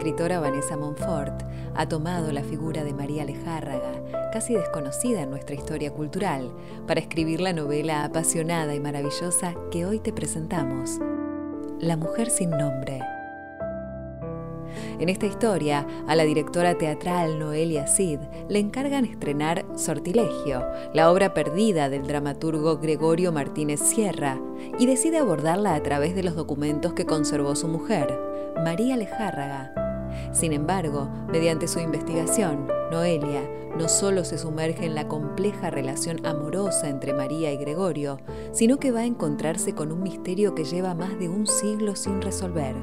Escritora Vanessa Monfort ha tomado la figura de María Lejárraga, casi desconocida en nuestra historia cultural, para escribir la novela apasionada y maravillosa que hoy te presentamos, La mujer sin nombre. En esta historia, a la directora teatral Noelia Cid le encargan estrenar Sortilegio, la obra perdida del dramaturgo Gregorio Martínez Sierra, y decide abordarla a través de los documentos que conservó su mujer, María Lejárraga. Sin embargo, mediante su investigación, Noelia no solo se sumerge en la compleja relación amorosa entre María y Gregorio, sino que va a encontrarse con un misterio que lleva más de un siglo sin resolver.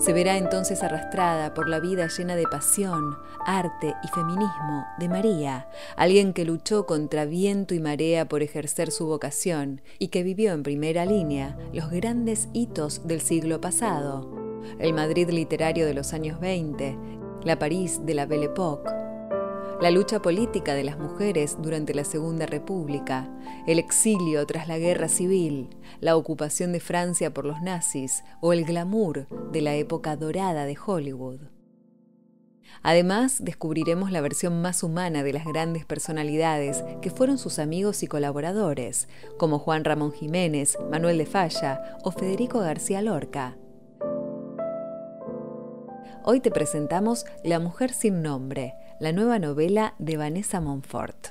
Se verá entonces arrastrada por la vida llena de pasión, arte y feminismo de María, alguien que luchó contra viento y marea por ejercer su vocación y que vivió en primera línea los grandes hitos del siglo pasado, el Madrid literario de los años 20, la París de la Belle Époque, la lucha política de las mujeres durante la Segunda República, el exilio tras la guerra civil, la ocupación de Francia por los nazis o el glamour de la época dorada de Hollywood. Además, descubriremos la versión más humana de las grandes personalidades que fueron sus amigos y colaboradores, como Juan Ramón Jiménez, Manuel de Falla o Federico García Lorca. Hoy te presentamos La mujer sin nombre, la nueva novela de Vanessa Monfort.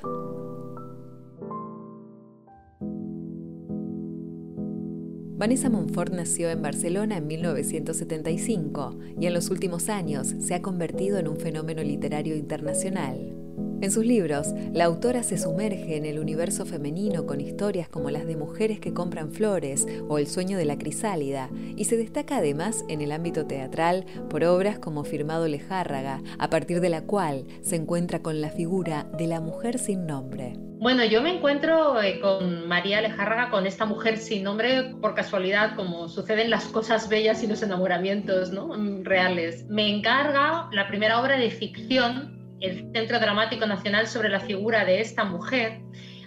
Vanessa Monfort nació en Barcelona en 1975 y en los últimos años se ha convertido en un fenómeno literario internacional. En sus libros, la autora se sumerge en el universo femenino con historias como las de mujeres que compran flores o El sueño de la crisálida, y se destaca además en el ámbito teatral por obras como Firmado Lejárraga, a partir de la cual se encuentra con la figura de la mujer sin nombre. Bueno, yo me encuentro eh, con María Lejárraga, con esta mujer sin nombre, por casualidad, como suceden las cosas bellas y los enamoramientos ¿no? reales. Me encarga la primera obra de ficción el Centro Dramático Nacional sobre la figura de esta mujer.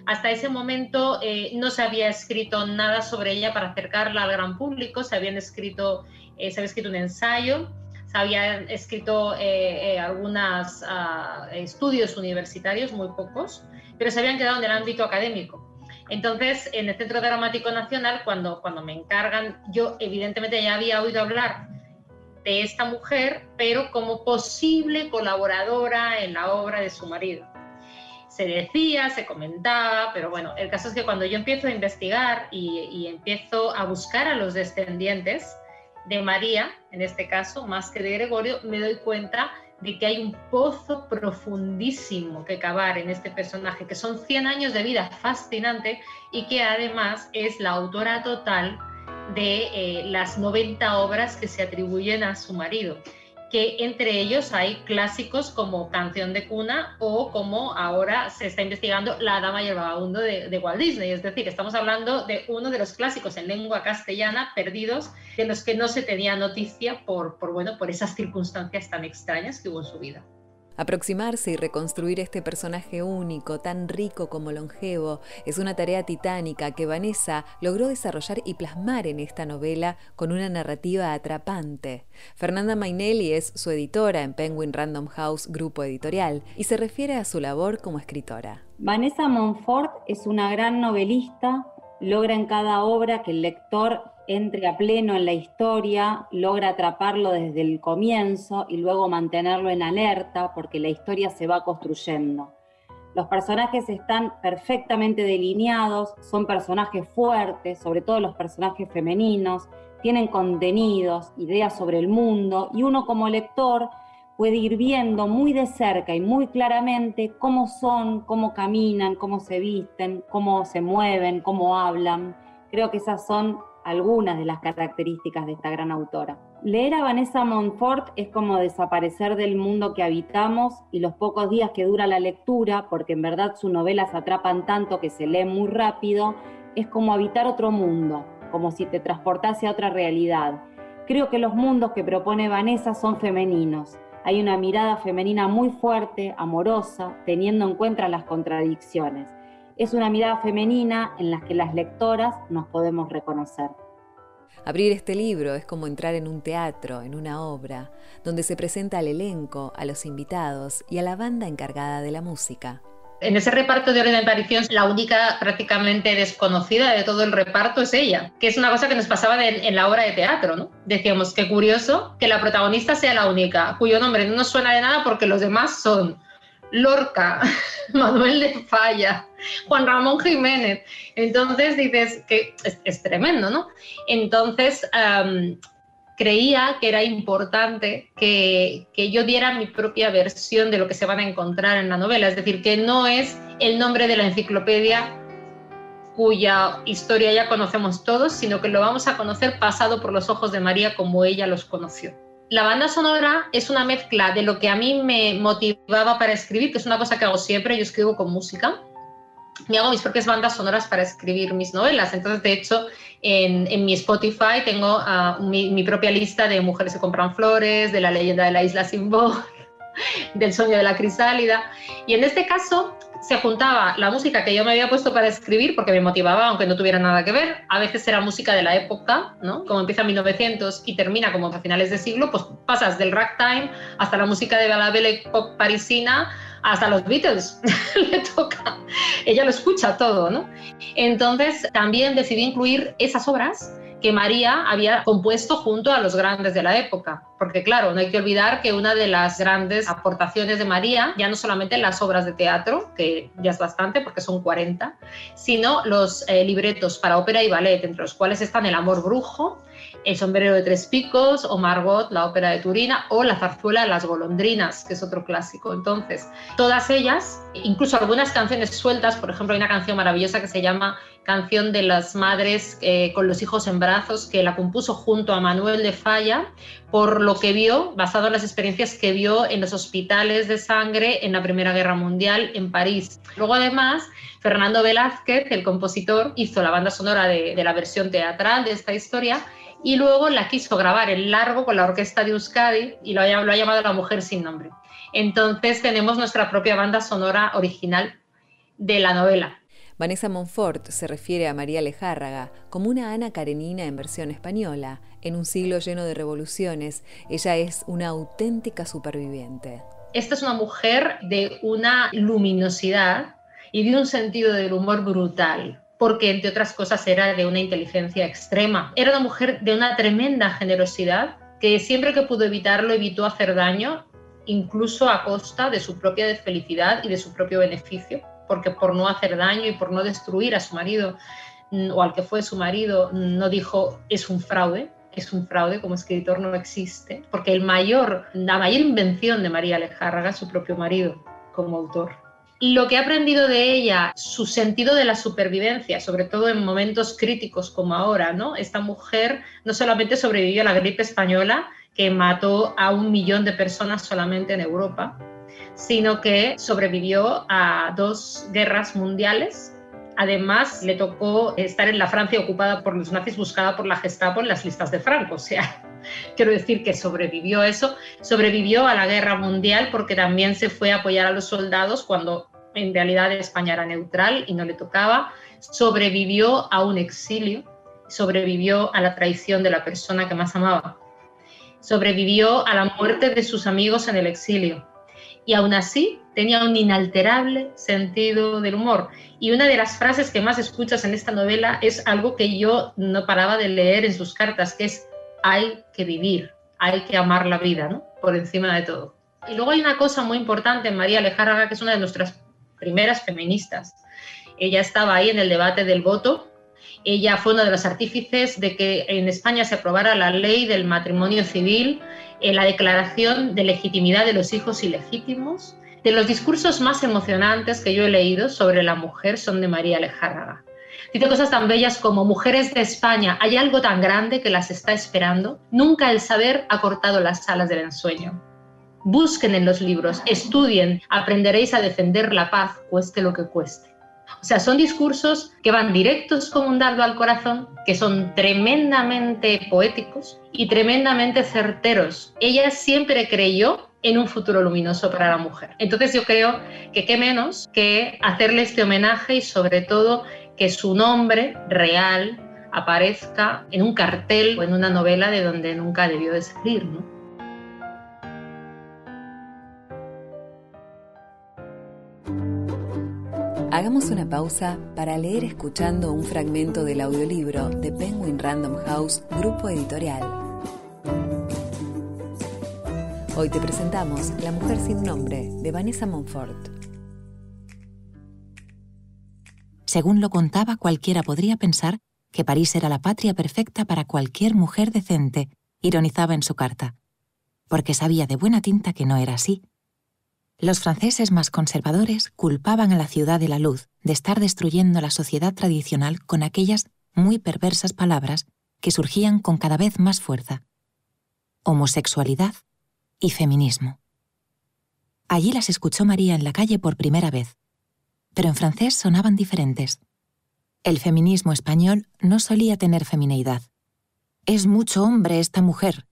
Hasta ese momento eh, no se había escrito nada sobre ella para acercarla al gran público, se, habían escrito, eh, se había escrito un ensayo, se habían escrito eh, algunos ah, estudios universitarios, muy pocos, pero se habían quedado en el ámbito académico. Entonces, en el Centro Dramático Nacional, cuando, cuando me encargan, yo evidentemente ya había oído hablar de esta mujer, pero como posible colaboradora en la obra de su marido. Se decía, se comentaba, pero bueno, el caso es que cuando yo empiezo a investigar y, empiezo a buscar a los descendientes de María, en este caso, más que de Gregorio, me doy cuenta de que hay un pozo profundísimo que cavar en este personaje, que son 100 años de vida fascinante y que además es la autora total de eh, las 90 obras que se atribuyen a su marido, que entre ellos hay clásicos como Canción de Cuna o como ahora se está investigando La Dama y el Vagabundo de, Walt Disney. Es decir, estamos hablando de uno de los clásicos en lengua castellana perdidos, de los que no se tenía noticia por, por, bueno, por esas circunstancias tan extrañas que hubo en su vida. Aproximarse y reconstruir este personaje único, tan rico como longevo, es una tarea titánica que Vanessa logró desarrollar y plasmar en esta novela con una narrativa atrapante. Fernanda Mainelli es su editora en Penguin Random House Grupo Editorial y se refiere a su labor como escritora. Vanessa Monfort es una gran novelista, logra en cada obra que el lector entre a pleno en la historia, logra atraparlo desde el comienzo y luego mantenerlo en alerta porque la historia se va construyendo. Los personajes están perfectamente delineados, son personajes fuertes, sobre todo los personajes femeninos, tienen contenidos, ideas sobre el mundo y uno como lector puede ir viendo muy de cerca y muy claramente cómo son, cómo caminan, cómo se visten, cómo se mueven, cómo hablan. Creo que esas son algunas de las características de esta gran autora. Leer a Vanessa Montfort es como desaparecer del mundo que habitamos y los pocos días que dura la lectura, porque en verdad sus novelas atrapan tanto que se leen muy rápido, es como habitar otro mundo, como si te transportase a otra realidad. Creo que los mundos que propone Vanessa son femeninos. Hay una mirada femenina muy fuerte, amorosa, teniendo en cuenta las contradicciones es una mirada femenina en la que las lectoras nos podemos reconocer. Abrir este libro es como entrar en un teatro, en una obra, donde se presenta al elenco, a los invitados y a la banda encargada de la música. En ese reparto de orden de aparición, la única prácticamente desconocida de todo el reparto es ella, que es una cosa que nos pasaba en la obra de teatro, ¿no? Decíamos, qué curioso que la protagonista sea la única, cuyo nombre no nos suena de nada porque los demás son Lorca, Manuel de Falla, Juan Ramón Jiménez. Entonces dices que es, tremendo, ¿no? Entonces creía que era importante que, que, yo diera mi propia versión de lo que se van a encontrar en la novela, es decir, que no es el nombre de la enciclopedia cuya historia ya conocemos todos, sino que lo vamos a conocer pasado por los ojos de María como ella los conoció la banda sonora es una mezcla de lo que a mí me motivaba para escribir, que es una cosa que hago siempre, yo escribo con música. Me hago mis propias bandas sonoras para escribir mis novelas. Entonces, de hecho, en, mi Spotify tengo ah, mi, propia lista de Mujeres que compran flores, de la leyenda de la isla sin voz, del sueño de la crisálida. Y en este caso, se juntaba la música que yo me había puesto para escribir, porque me motivaba, aunque no tuviera nada que ver. A veces era música de la época, ¿no? Como empieza en 1900 y termina como a finales de siglo, pues pasas del ragtime hasta la música de la belle pop parisina, hasta los Beatles. Le toca. Ella lo escucha todo, ¿no? Entonces también decidí incluir esas obras que María había compuesto junto a los grandes de la época. Porque claro, no hay que olvidar que una de las grandes aportaciones de María, ya no solamente las obras de teatro, que ya es bastante porque son 40, sino los eh, libretos para ópera y ballet, entre los cuales están El amor brujo, El sombrero de tres picos o Margot, la ópera de Turina, o La zarzuela las golondrinas, que es otro clásico. Entonces, todas ellas, incluso algunas canciones sueltas, por ejemplo, hay una canción maravillosa que se llama canción de las madres eh, con los hijos en brazos, que la compuso junto a Manuel de Falla, por lo que vio, basado en las experiencias que vio en los hospitales de sangre en la Primera Guerra Mundial en París. Luego, además, Fernando Velázquez, el compositor, hizo la banda sonora de, la versión teatral de esta historia y luego la quiso grabar en largo con la orquesta de Euskadi y lo lo ha llamado La Mujer sin Nombre. Entonces tenemos nuestra propia banda sonora original de la novela. Vanessa Montfort se refiere a María Lejárraga como una Ana Karenina en versión española. En un siglo lleno de revoluciones, ella es una auténtica superviviente. Esta es una mujer de una luminosidad y de un sentido del humor brutal, porque entre otras cosas era de una inteligencia extrema. Era una mujer de una tremenda generosidad que siempre que pudo evitarlo evitó hacer daño, incluso a costa de su propia felicidad y de su propio beneficio porque por no hacer daño y por no destruir a su marido mm, o al que fue su marido, no dijo es un fraude, es un fraude, como escritor no existe, porque el mayor, la mayor invención de María Alejárraga es su propio marido como autor. Lo que he aprendido de ella, su sentido de la supervivencia, sobre todo en momentos críticos como ahora, ¿no? Esta mujer no solamente sobrevivió a la gripe española, que mató a un millón de personas solamente en Europa, sino que sobrevivió a dos guerras mundiales. Además, le tocó estar en la Francia ocupada por los nazis, buscada por la Gestapo en las listas de Franco. O sea, quiero decir que sobrevivió eso, sobrevivió a la guerra mundial porque también se fue a apoyar a los soldados cuando en realidad España era neutral y no le tocaba, sobrevivió a un exilio, sobrevivió a la traición de la persona que más amaba, sobrevivió a la muerte de sus amigos en el exilio, y aún así tenía un inalterable sentido del humor. Y una de las frases que más escuchas en esta novela es algo que yo no paraba de leer en sus cartas, que es hay que vivir, hay que amar la vida, ¿no? Por encima de todo. Y luego hay una cosa muy importante en María Alejárraga, que es una de nuestras primeras feministas. Ella estaba ahí en el debate del voto. Ella fue una de los artífices de que en España se aprobara la ley del matrimonio civil en la declaración de legitimidad de los hijos ilegítimos. De los discursos más emocionantes que yo he leído sobre la mujer son de María Lejárraga. Dice cosas tan bellas como mujeres de España, hay algo tan grande que las está esperando. Nunca el saber ha cortado las alas del ensueño. Busquen en los libros, estudien, aprenderéis a defender la paz, cueste lo que cueste. O sea, son discursos que van directos como un dardo al corazón, que son tremendamente poéticos y tremendamente certeros. Ella siempre creyó en un futuro luminoso para la mujer. Entonces yo creo que qué menos que hacerle este homenaje y sobre todo que su nombre real aparezca en un cartel o en una novela de donde nunca debió de salir, ¿no? Hagamos una pausa para leer escuchando un fragmento del audiolibro de Penguin Random House, grupo editorial. Hoy te presentamos La mujer sin nombre de Vanessa Montfort. Según lo contaba, cualquiera podría pensar que París era la patria perfecta para cualquier mujer decente, ironizaba en su carta, porque sabía de buena tinta que no era así los franceses más conservadores culpaban a la ciudad de la luz de estar destruyendo la sociedad tradicional con aquellas muy perversas palabras que surgían con cada vez más fuerza. Homosexualidad y feminismo. Allí las escuchó María en la calle por primera vez, pero en francés sonaban diferentes. El feminismo español no solía tener femineidad. Es mucho hombre esta mujer,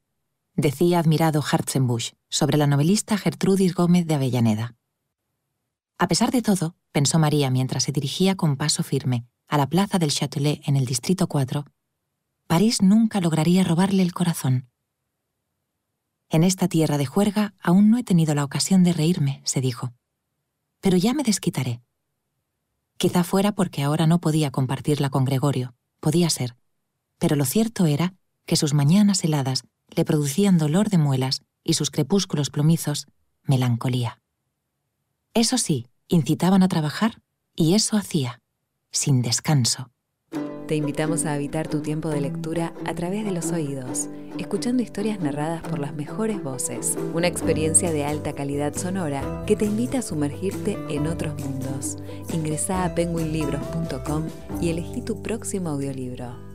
decía admirado Hartzenbusch sobre la novelista Gertrudis Gómez de Avellaneda. A pesar de todo, pensó María mientras se dirigía con paso firme a la plaza del Châtelet en el Distrito 4, París nunca lograría robarle el corazón. En esta tierra de juerga aún no he tenido la ocasión de reírme, se dijo. Pero ya me desquitaré. Quizá fuera porque ahora no podía compartirla con Gregorio, podía ser, pero lo cierto era que sus mañanas heladas le producían dolor de muelas y sus crepúsculos plumizos, melancolía. Eso sí, incitaban a trabajar y eso hacía, sin descanso. Te invitamos a habitar tu tiempo de lectura a través de los oídos, escuchando historias narradas por las mejores voces. Una experiencia de alta calidad sonora que te invita a sumergirte en otros mundos. Ingresa a penguinlibros.com y elegí tu próximo audiolibro.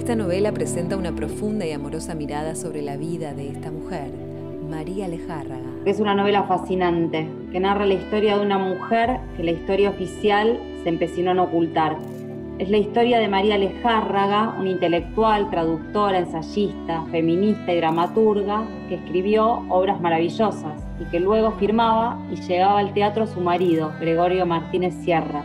Esta novela presenta una profunda y amorosa mirada sobre la vida de esta mujer, María Lejárraga. Es una novela fascinante que narra la historia de una mujer que la historia oficial se empecinó en ocultar. Es la historia de María Lejárraga, una intelectual, traductora, ensayista, feminista y dramaturga que escribió obras maravillosas y que luego firmaba y llegaba al teatro su marido, Gregorio Martínez Sierra,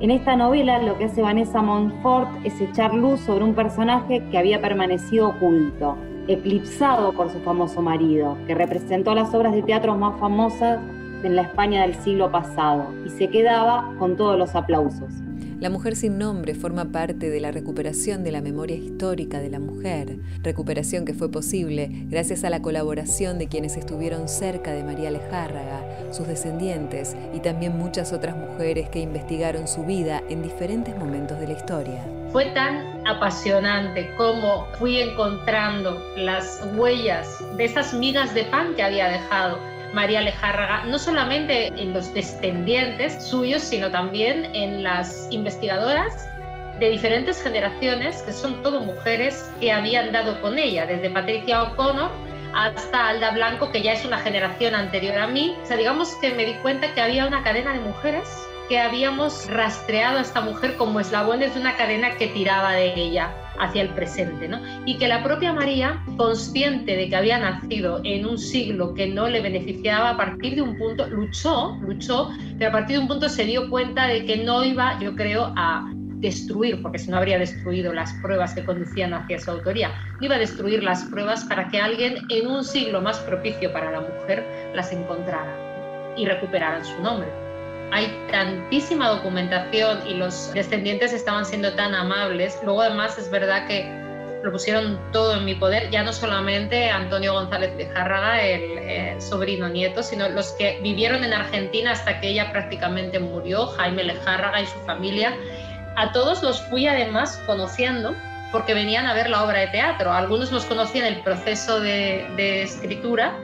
en esta novela lo que hace Vanessa Montfort es echar luz sobre un personaje que había permanecido oculto, eclipsado por su famoso marido, que representó las obras de teatro más famosas en la España del siglo pasado y se quedaba con todos los aplausos. La mujer sin nombre forma parte de la recuperación de la memoria histórica de la mujer, recuperación que fue posible gracias a la colaboración de quienes estuvieron cerca de María Lejárraga, sus descendientes y también muchas otras mujeres que investigaron su vida en diferentes momentos de la historia. Fue tan apasionante como fui encontrando las huellas de esas migas de pan que había dejado María Lejárraga, no solamente en los descendientes suyos, sino también en las investigadoras de diferentes generaciones, que son todo mujeres que habían dado con ella, desde Patricia O'Connor hasta Alda Blanco, que ya es una generación anterior a mí. O sea, digamos que me di cuenta que había una cadena de mujeres que habíamos rastreado a esta mujer como eslabones de una cadena que tiraba de ella hacia el presente, ¿no? Y que la propia María, consciente de que había nacido en un siglo que no le beneficiaba, a partir de un punto luchó, luchó, pero a partir de un punto se dio cuenta de que no iba, yo creo, a destruir, porque si no habría destruido las pruebas que conducían hacia su autoría, iba a destruir las pruebas para que alguien en un siglo más propicio para la mujer las encontrara y recuperaran su nombre hay tantísima documentación y los descendientes estaban siendo tan amables. Luego además es verdad que lo pusieron todo en mi poder, ya no solamente Antonio González de Járraga, el, sobrino nieto, sino los que vivieron en Argentina hasta que ella prácticamente murió, Jaime Lejárraga y su familia, A todos los fui además conociendo porque venían a ver la obra de teatro. Algunos los conocí en el proceso de, de escritura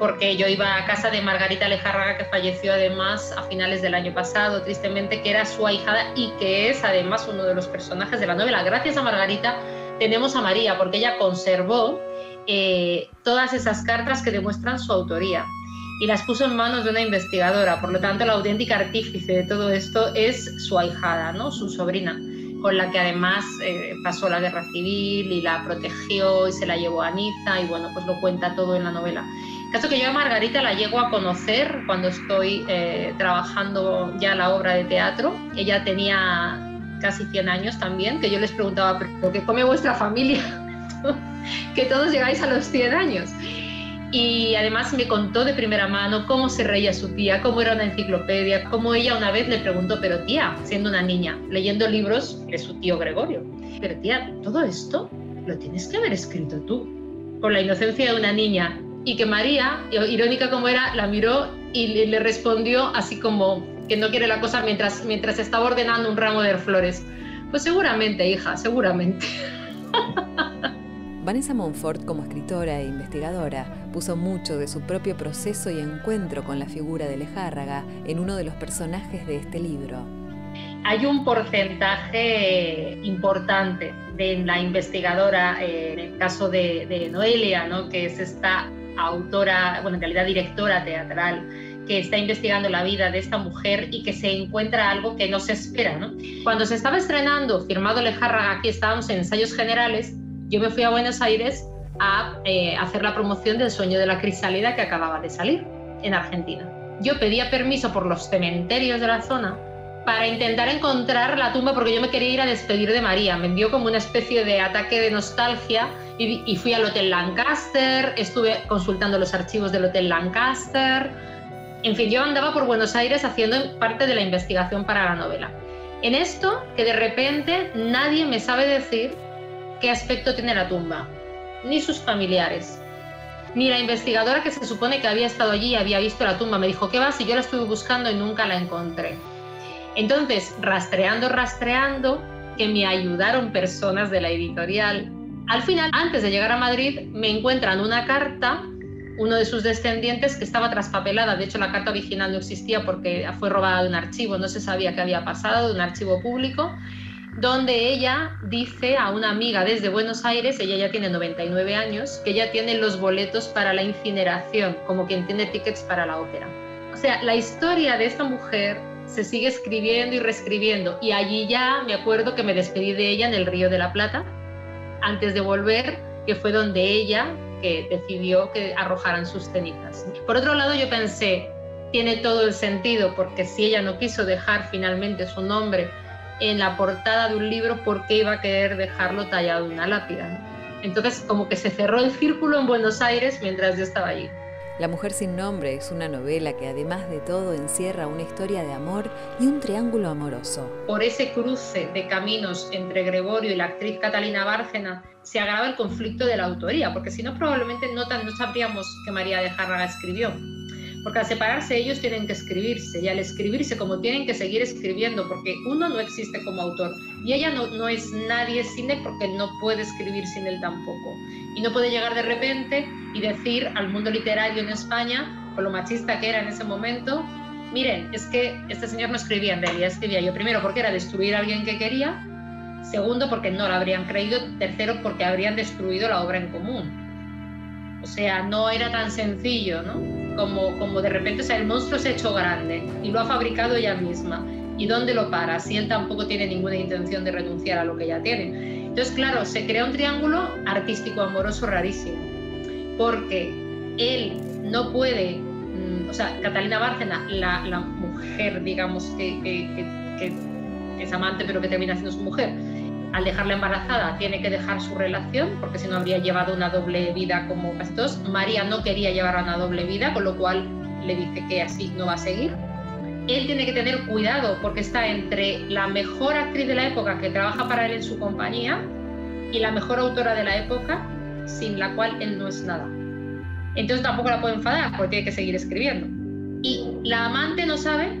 porque yo iba a casa de Margarita Lejárraga, que falleció además a finales del año pasado, tristemente, que era su ahijada y que es además uno de los personajes de la novela. Gracias a Margarita tenemos a María, porque ella conservó eh, todas esas cartas que demuestran su autoría y las puso en manos de una investigadora. Por lo tanto, la auténtica artífice de todo esto es su ahijada, ¿no? su sobrina con la que además eh, pasó la guerra civil y la protegió y se la llevó a Niza y bueno, pues lo cuenta todo en la novela. Caso que yo a Margarita la llego a conocer cuando estoy eh, trabajando ya la obra de teatro. Ella tenía casi 100 años también, que yo les preguntaba, ¿pero qué come vuestra familia? que todos llegáis a los 100 años. Y además me contó de primera mano cómo se reía su tía, cómo era una enciclopedia, cómo ella una vez le preguntó, pero tía, siendo una niña, leyendo libros de su tío Gregorio, pero tía, todo esto lo tienes que haber escrito tú, con la inocencia de una niña. Y que María, irónica como era, la miró y le, respondió así como que no quiere la cosa mientras, mientras estaba ordenando un ramo de flores. Pues seguramente, hija, seguramente. Vanessa Montfort, como escritora e investigadora, puso mucho de su propio proceso y encuentro con la figura de Lejárraga en uno de los personajes de este libro. Hay un porcentaje importante de la investigadora, eh, en el caso de, Noelia, ¿no? que es esta autora, bueno, en realidad directora teatral, que está investigando la vida de esta mujer y que se encuentra algo que no se espera. ¿no? Cuando se estaba estrenando Firmado Lejárraga, aquí estábamos en ensayos generales, yo me fui a Buenos Aires a eh, hacer la promoción del Sueño de la Crisálida que acababa de salir en Argentina. Yo pedía permiso por los cementerios de la zona para intentar encontrar la tumba porque yo me quería ir a despedir de María. Me envió como una especie de ataque de nostalgia y, y fui al Hotel Lancaster, estuve consultando los archivos del Hotel Lancaster. En fin, yo andaba por Buenos Aires haciendo parte de la investigación para la novela. En esto, que de repente nadie me sabe decir qué aspecto tiene la tumba, ni sus familiares, ni la investigadora que se supone que había estado allí y había visto la tumba. Me dijo, ¿qué vas? Y yo la estuve buscando y nunca la encontré. Entonces, rastreando, rastreando, que me ayudaron personas de la editorial. Al final, antes de llegar a Madrid, me encuentran una carta, uno de sus descendientes, que estaba traspapelada. De hecho, la carta original no existía porque fue robada de un archivo, no se sabía qué había pasado, de un archivo público donde ella dice a una amiga desde Buenos Aires, ella ya tiene 99 años, que ella tiene los boletos para la incineración, como quien tiene tickets para la ópera. O sea, la historia de esta mujer se sigue escribiendo y reescribiendo y allí ya me acuerdo que me despedí de ella en el Río de la Plata antes de volver, que fue donde ella que decidió que arrojaran sus cenizas. Por otro lado, yo pensé, tiene todo el sentido, porque si ella no quiso dejar finalmente su nombre en la portada de un libro porque iba a querer dejarlo tallado en una lápida. Entonces como que se cerró el círculo en Buenos Aires mientras yo estaba allí. La mujer sin nombre es una novela que además de todo encierra una historia de amor y un triángulo amoroso. Por ese cruce de caminos entre Gregorio y la actriz Catalina Bárcena se agrava el conflicto de la autoría, porque si no probablemente no, no sabríamos que María de Járraga escribió porque al separarse ellos tienen que escribirse y al escribirse como tienen que seguir escribiendo porque uno no existe como autor y ella no, no es nadie sin él porque no puede escribir sin él tampoco y no puede llegar de repente y decir al mundo literario en España con lo machista que era en ese momento miren, es que este señor no escribía en realidad, escribía yo primero porque era destruir a alguien que quería, segundo porque no lo habrían creído, tercero porque habrían destruido la obra en común. O sea, no era tan sencillo, ¿no? Como, como de repente, o sea, el monstruo se ha hecho grande y lo ha fabricado ella misma. ¿Y dónde lo para? Si él tampoco tiene ninguna intención de renunciar a lo que ya tiene. Entonces, claro, se crea un triángulo artístico amoroso rarísimo, porque él no puede, mm, o sea, Catalina Bárcena, la, la mujer, digamos, que, que, que, que es amante pero que termina siendo su mujer, al dejarla embarazada tiene que dejar su relación, porque si no habría llevado una doble vida como casi todos. María no quería llevar una doble vida, con lo cual le dice que así no va a seguir. Él tiene que tener cuidado porque está entre la mejor actriz de la época que trabaja para él en su compañía y la mejor autora de la época, sin la cual él no es nada. Entonces tampoco la puede enfadar porque tiene que seguir escribiendo. Y la amante no sabe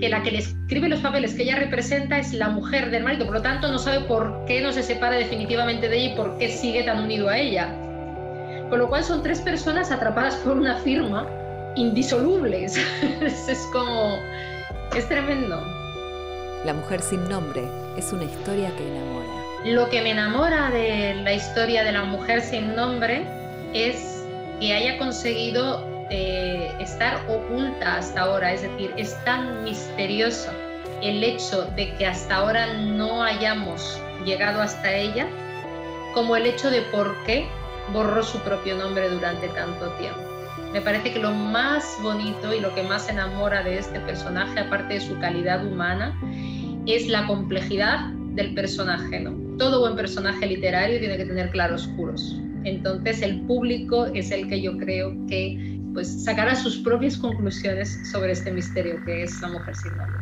que la que le escribe los papeles que ella representa es la mujer del marido, por lo tanto no sabe por qué no se separa definitivamente de ella y por qué sigue tan unido a ella. Con lo cual son tres personas atrapadas por una firma indisolubles. es como... es tremendo. La mujer sin nombre es una historia que enamora. Lo que me enamora de la historia de la mujer sin nombre es que haya conseguido eh, estar oculta hasta ahora, es decir, es tan misterioso el hecho de que hasta ahora no hayamos llegado hasta ella como el hecho de por qué borró su propio nombre durante tanto tiempo. Me parece que lo más bonito y lo que más enamora de este personaje, aparte de su calidad humana, es la complejidad del personaje. ¿no? Todo buen personaje literario tiene que tener claroscuros. Entonces el público es el que yo creo que pues sacará sus propias conclusiones sobre este misterio que es la mujer sin nombre.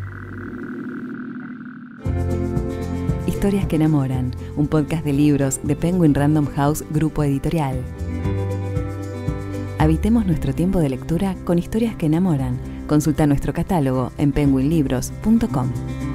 Historias que enamoran, un podcast de libros de Penguin Random House Grupo Editorial. Habitemos nuestro tiempo de lectura con historias que enamoran. Consulta nuestro catálogo en penguinlibros.com.